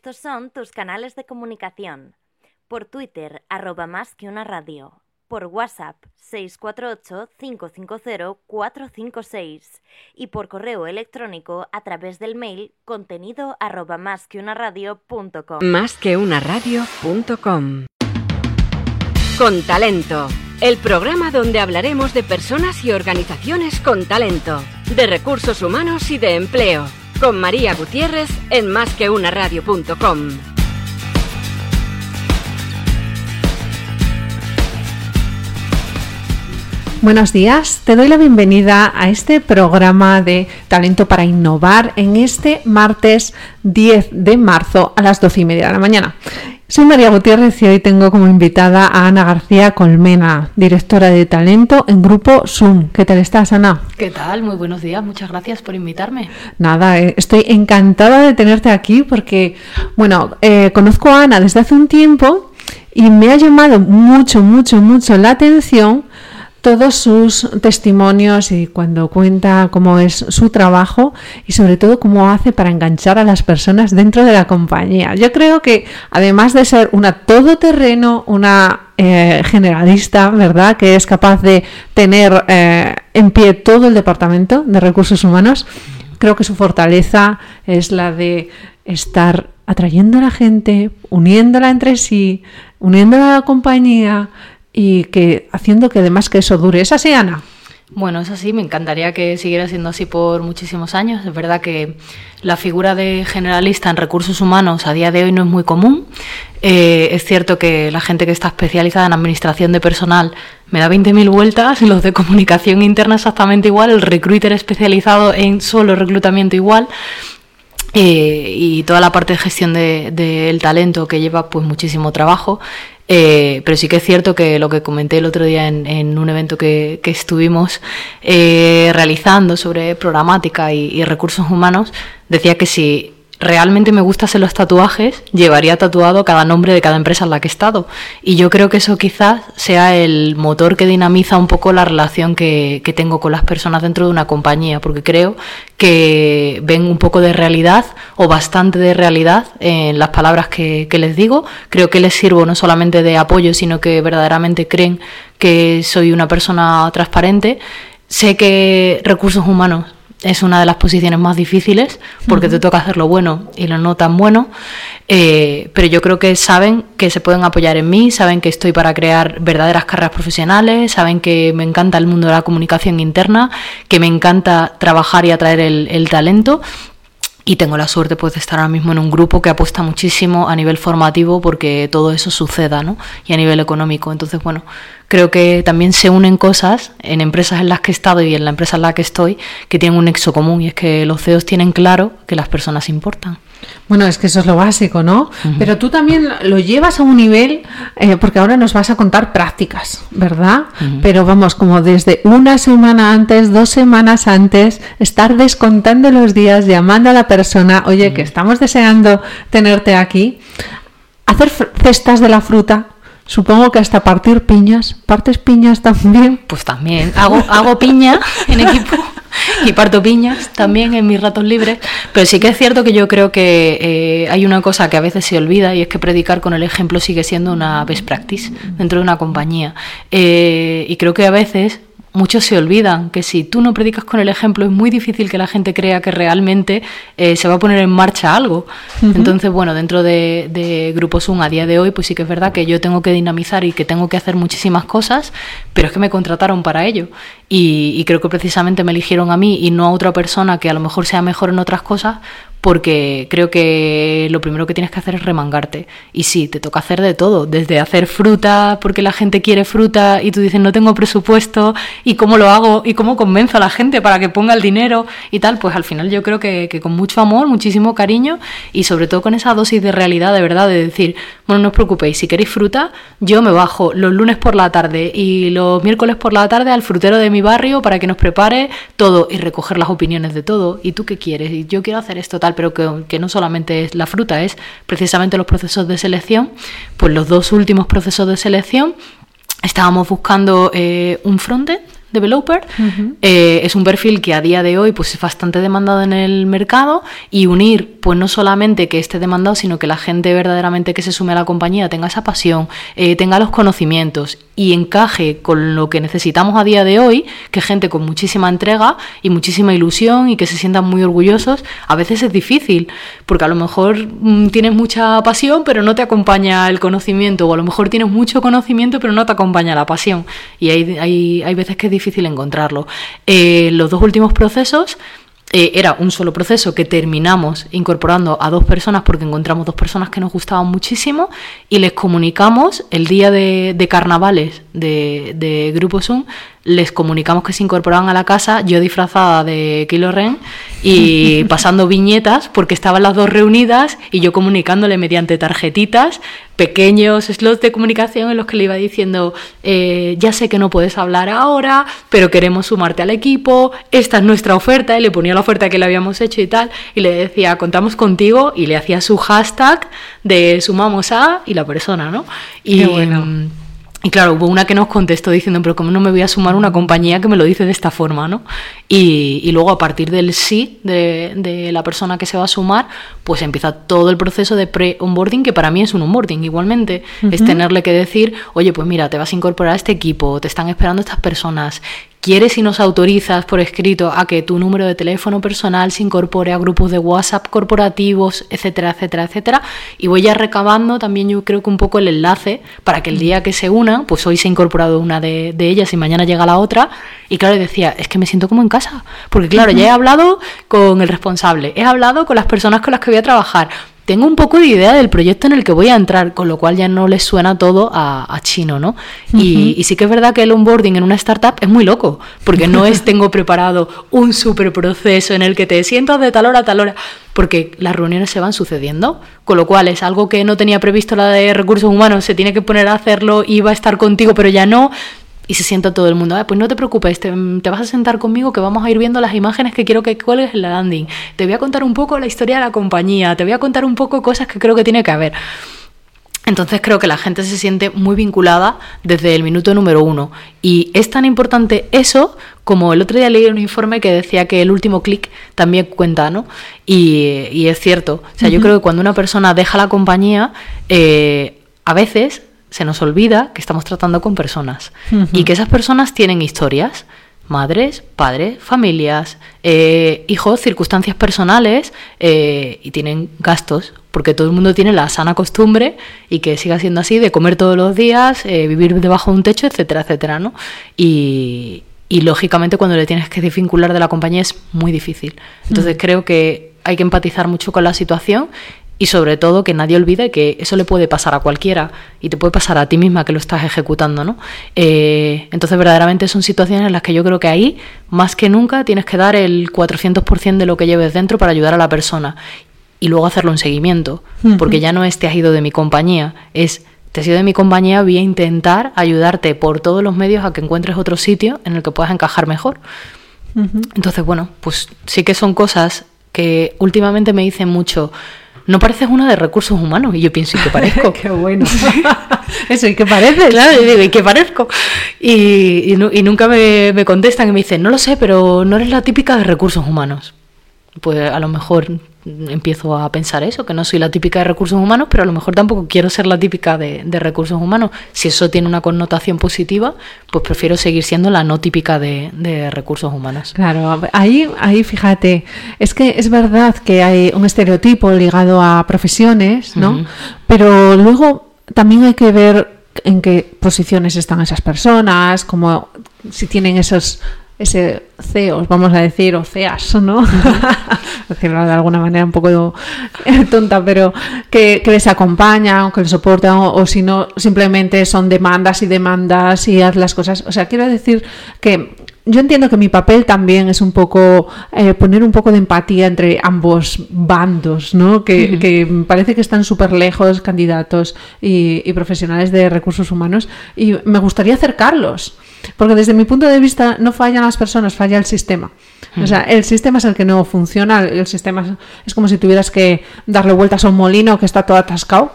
Estos son tus canales de comunicación. Por Twitter, arroba más que una radio. Por WhatsApp, 648-550-456. Y por correo electrónico a través del mail contenido arroba más que una radio.com. Más que una radio.com. Con talento. El programa donde hablaremos de personas y organizaciones con talento, de recursos humanos y de empleo con María Gutiérrez en másqueunaradio.com. Buenos días, te doy la bienvenida a este programa de Talento para Innovar en este martes 10 de marzo a las 12 y media de la mañana. Soy María Gutiérrez y hoy tengo como invitada a Ana García Colmena, directora de talento en Grupo Zoom. ¿Qué tal estás, Ana? ¿Qué tal? Muy buenos días, muchas gracias por invitarme. Nada, eh, estoy encantada de tenerte aquí porque, bueno, eh, conozco a Ana desde hace un tiempo y me ha llamado mucho, mucho, mucho la atención todos sus testimonios y cuando cuenta cómo es su trabajo y sobre todo cómo hace para enganchar a las personas dentro de la compañía. Yo creo que además de ser una todoterreno, una eh, generalista, ¿verdad? Que es capaz de tener eh, en pie todo el departamento de recursos humanos, creo que su fortaleza es la de estar atrayendo a la gente, uniéndola entre sí, uniéndola a la compañía, y que haciendo que además que eso dure. ¿Es así, Ana? Bueno, es así, me encantaría que siguiera siendo así por muchísimos años. Es verdad que la figura de generalista en recursos humanos a día de hoy no es muy común. Eh, es cierto que la gente que está especializada en administración de personal me da 20.000 vueltas, los de comunicación interna exactamente igual, el recruiter especializado en solo reclutamiento igual. Eh, y toda la parte de gestión del de, talento que lleva pues muchísimo trabajo eh, pero sí que es cierto que lo que comenté el otro día en, un evento que, estuvimos eh, realizando sobre programática y, recursos humanos, decía que si realmente me gustasen los tatuajes, llevaría tatuado cada nombre de cada empresa en la que he estado. Y yo creo que eso quizás sea el motor que dinamiza un poco la relación que, tengo con las personas dentro de una compañía, porque creo que ven un poco de realidad o bastante de realidad en las palabras que, que les digo. Creo que les sirvo no solamente de apoyo, sino que verdaderamente creen que soy una persona transparente. Sé que recursos humanos es una de las posiciones más difíciles porque te toca hacer lo bueno y lo no tan bueno, eh, pero yo creo que saben que se pueden apoyar en mí, saben que estoy para crear verdaderas carreras profesionales, saben que me encanta el mundo de la comunicación interna, que me encanta trabajar y atraer el, el talento y tengo la suerte pues, de estar ahora mismo en un grupo que apuesta muchísimo a nivel formativo porque todo eso suceda, ¿no? Y a nivel económico. Entonces, bueno, creo que también se unen cosas en empresas en las que he estado y en la empresa en la que estoy que tienen un nexo común y es que los CEOs tienen claro que las personas importan. Bueno, es que eso es lo básico, ¿no? Pero tú también lo llevas a un nivel, eh, porque ahora nos vas a contar prácticas, ¿verdad? Pero vamos, como desde una semana antes, dos semanas antes, estar descontando los días, llamando a la persona, oye, que estamos deseando tenerte aquí, hacer cestas de la fruta, Supongo que hasta partir piñas. ¿Partes piñas también? Pues también. Hago, hago piña en equipo y parto piñas también en mis ratos libres. Pero sí que es cierto que yo creo que eh, hay una cosa que a veces se olvida y es que predicar con el ejemplo sigue siendo una best practice dentro de una compañía. Eh, y creo que a veces muchos se olvidan que si tú no predicas con el ejemplo es muy difícil que la gente crea que realmente eh, se va a poner en marcha algo. Entonces, bueno, dentro de, de Grupo Zoom a día de hoy, pues sí que es verdad que yo tengo que dinamizar y que tengo que hacer muchísimas cosas, pero es que me contrataron para ello. Y, y creo que precisamente me eligieron a mí y no a otra persona que a lo mejor sea mejor en otras cosas, porque creo que lo primero que tienes que hacer es remangarte. Y sí, te toca hacer de todo, desde hacer fruta porque la gente quiere fruta y tú dices no tengo presupuesto y cómo lo hago y cómo convenzo a la gente para que ponga el dinero y tal, pues al final yo creo que, con mucho amor, muchísimo cariño y sobre todo con esa dosis de realidad, de verdad, de decir, bueno, no os preocupéis, si queréis fruta, yo me bajo los lunes por la tarde y los miércoles por la tarde al frutero de mi barrio para que nos prepare todo y recoger las opiniones de todo. ¿Y tú qué quieres? Y yo quiero hacer esto tal pero que, no solamente es la fruta, es precisamente los procesos de selección. Pues los dos últimos procesos de selección estábamos buscando eh, un fronte developer. Eh, es un perfil que a día de hoy pues, es bastante demandado en el mercado y unir, pues no solamente que esté demandado, sino que la gente verdaderamente que se sume a la compañía tenga esa pasión, eh, tenga los conocimientos y encaje con lo que necesitamos a día de hoy, que gente con muchísima entrega y muchísima ilusión y que se sientan muy orgullosos, a veces es difícil, porque a lo mejor mm, tienes mucha pasión, pero no te acompaña el conocimiento, o a lo mejor tienes mucho conocimiento, pero no te acompaña la pasión. Y hay, hay, hay veces que es difícil encontrarlo. Eh, los dos últimos procesos eh, era un solo proceso que terminamos incorporando a dos personas porque encontramos dos personas que nos gustaban muchísimo y les comunicamos el día de, carnavales de, de, Grupo Zoom, les comunicamos que se incorporaban a la casa, yo disfrazada de Kilo Ren y pasando viñetas porque estaban las dos reunidas y yo comunicándole mediante tarjetitas pequeños slots de comunicación en los que le iba diciendo, eh, ya sé que no puedes hablar ahora, pero queremos sumarte al equipo, esta es nuestra oferta, y le ponía la oferta que le habíamos hecho y tal, y le decía, contamos contigo, y le hacía su hashtag de sumamos a y la persona, ¿no? Y, bueno. Y claro, hubo una que nos contestó diciendo, pero ¿cómo no me voy a sumar a una compañía que me lo dice de esta forma? ¿no? Y, y luego a partir del sí de, de, la persona que se va a sumar, pues empieza todo el proceso de pre-onboarding, que para mí es un onboarding igualmente. Es tenerle que decir, oye, pues mira, te vas a incorporar a este equipo, te están esperando estas personas, ¿Quieres y nos autorizas por escrito a que tu número de teléfono personal se incorpore a grupos de WhatsApp corporativos, etcétera, etcétera, etcétera? Y voy ya recabando también yo creo que un poco el enlace para que el día que se unan, pues hoy se ha incorporado una de, ellas y mañana llega la otra. Y claro, decía, es que me siento como en casa. Porque claro, ya he hablado con el responsable, he hablado con las personas con las que voy a trabajar, tengo un poco de idea del proyecto en el que voy a entrar, con lo cual ya no les suena todo a, chino, ¿no? y, sí que es verdad que el onboarding en una startup es muy loco, porque no es tengo preparado un super proceso en el que te sientas de tal hora a tal hora, porque las reuniones se van sucediendo, con lo cual es algo que no tenía previsto la de recursos humanos, se tiene que poner a hacerlo y va a estar contigo, pero ya no, y se sienta todo el mundo, ah, pues no te preocupes, te, vas a sentar conmigo que vamos a ir viendo las imágenes que quiero que cuelgues en la landing. Te voy a contar un poco la historia de la compañía, te voy a contar un poco cosas que creo que tiene que haber. Entonces creo que la gente se siente muy vinculada desde el minuto número uno. Y es tan importante eso como el otro día leí un informe que decía que el último clic también cuenta, ¿no? Y, es cierto. O sea, yo creo que cuando una persona deja la compañía, eh, a veces se nos olvida que estamos tratando con personas y que esas personas tienen historias, madres, padres, familias, eh, hijos, circunstancias personales eh, y tienen gastos, porque todo el mundo tiene la sana costumbre y que siga siendo así de comer todos los días, eh, vivir debajo de un techo, etcétera, etcétera, ¿no? Y, y lógicamente cuando le tienes que desvincular de la compañía es muy difícil. Entonces creo que hay que empatizar mucho con la situación y sobre todo que nadie olvide que eso le puede pasar a cualquiera y te puede pasar a ti misma que lo estás ejecutando, ¿no? Eh, entonces verdaderamente son situaciones en las que yo creo que ahí, más que nunca, tienes que dar el 400% de lo que lleves dentro para ayudar a la persona y luego hacerlo en seguimiento, porque ya no es te has ido de mi compañía, es te has ido de mi compañía, voy a intentar ayudarte por todos los medios a que encuentres otro sitio en el que puedas encajar mejor. Entonces, bueno, pues sí que son cosas que últimamente me dicen mucho, no pareces una de recursos humanos. Y yo pienso, ¿y qué parezco? qué bueno. Eso, ¿y qué pareces? Claro, y digo, ¿y qué parezco? Y, y, nunca me, me contestan y me dicen, no lo sé, pero no eres la típica de recursos humanos. Pues a lo mejor empiezo a pensar eso, que no soy la típica de recursos humanos, pero a lo mejor tampoco quiero ser la típica de, recursos humanos. Si eso tiene una connotación positiva, pues prefiero seguir siendo la no típica de, recursos humanos. Claro, ahí, ahí fíjate, es que es verdad que hay un estereotipo ligado a profesiones, ¿no? Pero luego también hay que ver en qué posiciones están esas personas, como si tienen esos ese CEOs, vamos a decir, o CEAS, ¿no? Decirlo de alguna manera un poco tonta, pero que, les acompañan, que les soportan, o, si no, simplemente son demandas y demandas y haz las cosas. O sea, quiero decir que yo entiendo que mi papel también es un poco eh, poner un poco de empatía entre ambos bandos, ¿no? Que, parece que están súper lejos candidatos y, y profesionales de recursos humanos y me gustaría acercarlos. Porque desde mi punto de vista no fallan las personas, falla el sistema. O sea, el sistema es el que no funciona, el sistema es como si tuvieras que darle vueltas a un molino que está todo atascado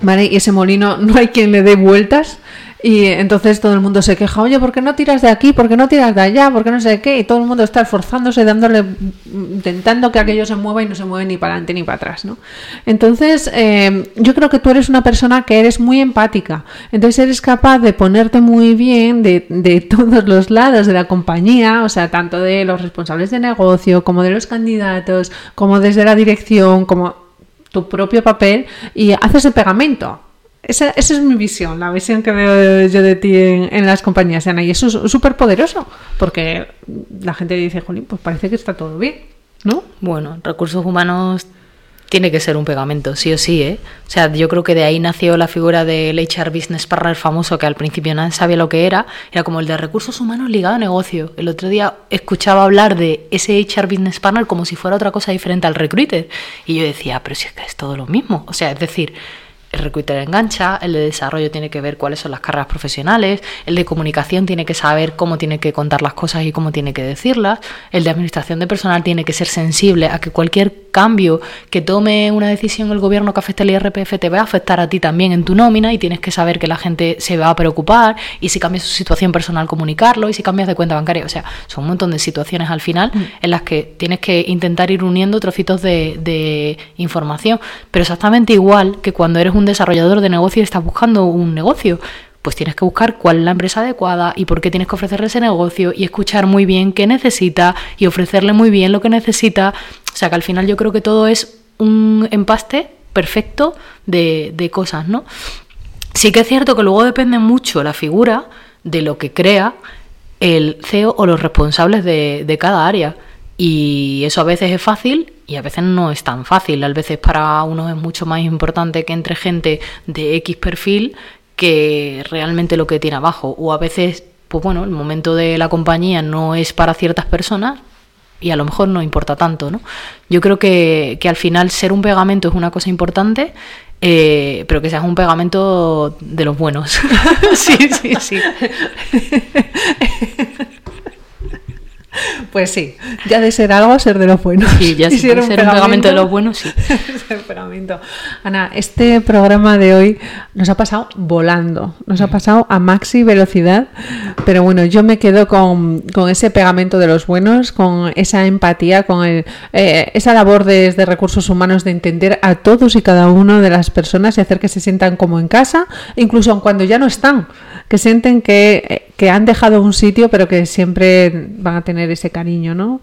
¿vale? Y ese molino no hay quien le dé vueltas y entonces todo el mundo se queja, oye, ¿por qué no tiras de aquí? ¿Por qué no tiras de allá? ¿Por qué no sé qué? Y todo el mundo está esforzándose, dándole, intentando que aquello se mueva y no se mueve ni para adelante ni para atrás, ¿no? Entonces, eh, yo creo que tú eres una persona que eres muy empática. Entonces eres capaz de ponerte muy bien de, de todos los lados de la compañía, o sea, tanto de los responsables de negocio, como de los candidatos, como desde la dirección, como tu propio papel, y haces el pegamento esa, esa, es mi visión, la visión que veo yo de ti en, las compañías, Ana. Y eso es súper poderoso, porque la gente dice, Jolín, pues parece que está todo bien, ¿no? Bueno, recursos humanos tiene que ser un pegamento, sí o sí, ¿eh? O sea, yo creo que de ahí nació la figura del HR Business Partner famoso, que al principio nadie sabía lo que era, era como el de recursos humanos ligado a negocio. El otro día escuchaba hablar de ese HR Business Partner como si fuera otra cosa diferente al recruiter. Y yo decía, pero si es que es todo lo mismo. O sea, es decir, el recruiter engancha, el de desarrollo tiene que ver cuáles son las carreras profesionales, el de comunicación tiene que saber cómo tiene que contar las cosas y cómo tiene que decirlas, el de administración de personal tiene que ser sensible a que cualquier cambio que tome una decisión el gobierno que afecte al IRPF te va a afectar a ti también en tu nómina y tienes que saber que la gente se va a preocupar y si cambias su situación personal comunicarlo y si cambias de cuenta bancaria, o sea, son un montón de situaciones al final mm. en las que tienes que intentar ir uniendo trocitos de, de información, pero exactamente igual que cuando eres un un desarrollador de negocio y estás buscando un negocio, pues tienes que buscar cuál es la empresa adecuada y por qué tienes que ofrecerle ese negocio y escuchar muy bien qué necesita y ofrecerle muy bien lo que necesita. O sea que al final yo creo que todo es un empaste perfecto de, cosas, ¿no? Sí que es cierto que luego depende mucho la figura de lo que crea el CEO o los responsables de cada área. Y eso a veces es fácil y a veces no es tan fácil. A veces para uno es mucho más importante que entre gente de X perfil que realmente lo que tiene abajo. O a veces, pues bueno, el momento de la compañía no es para ciertas personas y a lo mejor no importa tanto, ¿no? Yo creo que, que al final ser un pegamento es una cosa importante, eh, pero que seas un pegamento de los buenos. sí, sí, sí. Pues sí, ya de ser algo, ser de lo bueno. Sí, ya ser, un, pegamento, de lo bueno, sí. pegamento. Ana, este programa de hoy nos ha pasado volando, nos ha mm. pasado a maxi velocidad, pero bueno, yo me quedo con, ese pegamento de los buenos, con esa empatía, con el, eh, esa labor desde recursos humanos de entender a todos y cada uno de las personas y hacer que se sientan como en casa, incluso cuando ya no están, que sienten que, que han dejado un sitio, pero que siempre van a tener ese cariño, ¿no?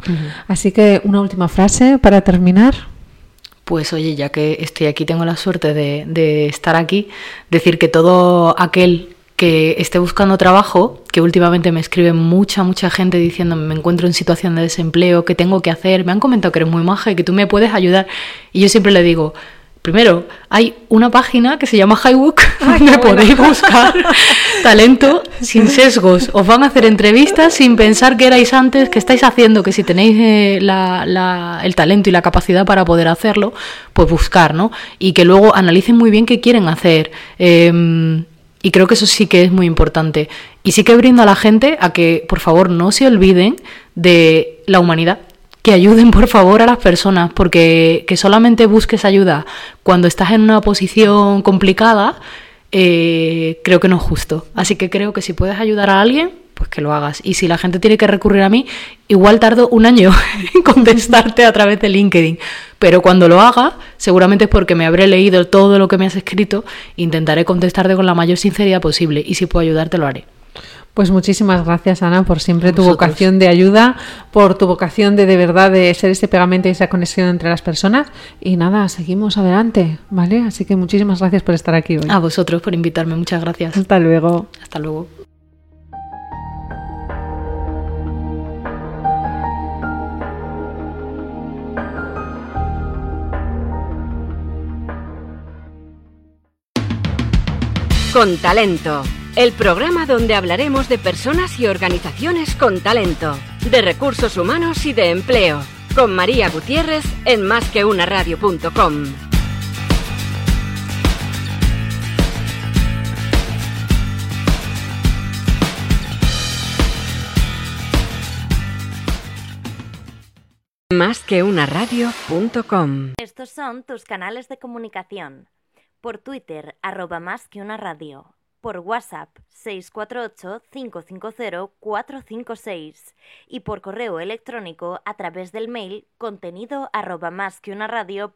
Así que una última frase para terminar. Pues oye, ya que estoy aquí, tengo la suerte de, estar aquí, decir que todo aquel que esté buscando trabajo, que últimamente me escribe mucha, mucha gente diciendo me encuentro en situación de desempleo, ¿qué tengo que hacer? Me han comentado que eres muy maja y que tú me puedes ayudar. Y yo siempre le digo, Primero, hay una página que se llama Highbook donde podéis buscar talento sin sesgos. Os van a hacer entrevistas sin pensar que erais antes, que estáis haciendo, que si tenéis eh, el talento y la capacidad para poder hacerlo, pues buscar, ¿no? Y que luego analicen muy bien qué quieren hacer. Em, y creo que eso sí que es muy importante. Y sí que brindo a la gente a que, por favor, no se olviden de la humanidad que ayuden por favor a las personas, porque que solamente busques ayuda cuando estás en una posición complicada, eh, creo que no es justo. Así que creo que si puedes ayudar a alguien, pues que lo hagas. Y si la gente tiene que recurrir a mí, igual tardo un año en contestarte a través de LinkedIn. Pero cuando lo haga, seguramente es porque me habré leído todo lo que me has escrito, intentaré contestarte con la mayor sinceridad posible. Y si puedo ayudarte, lo haré. Pues muchísimas gracias, Ana, por siempre tu vocación de ayuda, por tu vocación de de verdad de ser ese pegamento y esa conexión entre las personas. Y nada, seguimos adelante, ¿vale? Así que muchísimas gracias por estar aquí hoy. A vosotros por invitarme, muchas gracias. Hasta luego. Hasta luego. Con talento el programa donde hablaremos de personas y organizaciones con talento, de recursos humanos y de empleo, con María Gutiérrez en másqueunaradio.com. Más que Estos son tus canales de comunicación. Por Twitter arroba más que una por WhatsApp 648-550-456 y por correo electrónico a través del mail contenido arroba más que una radio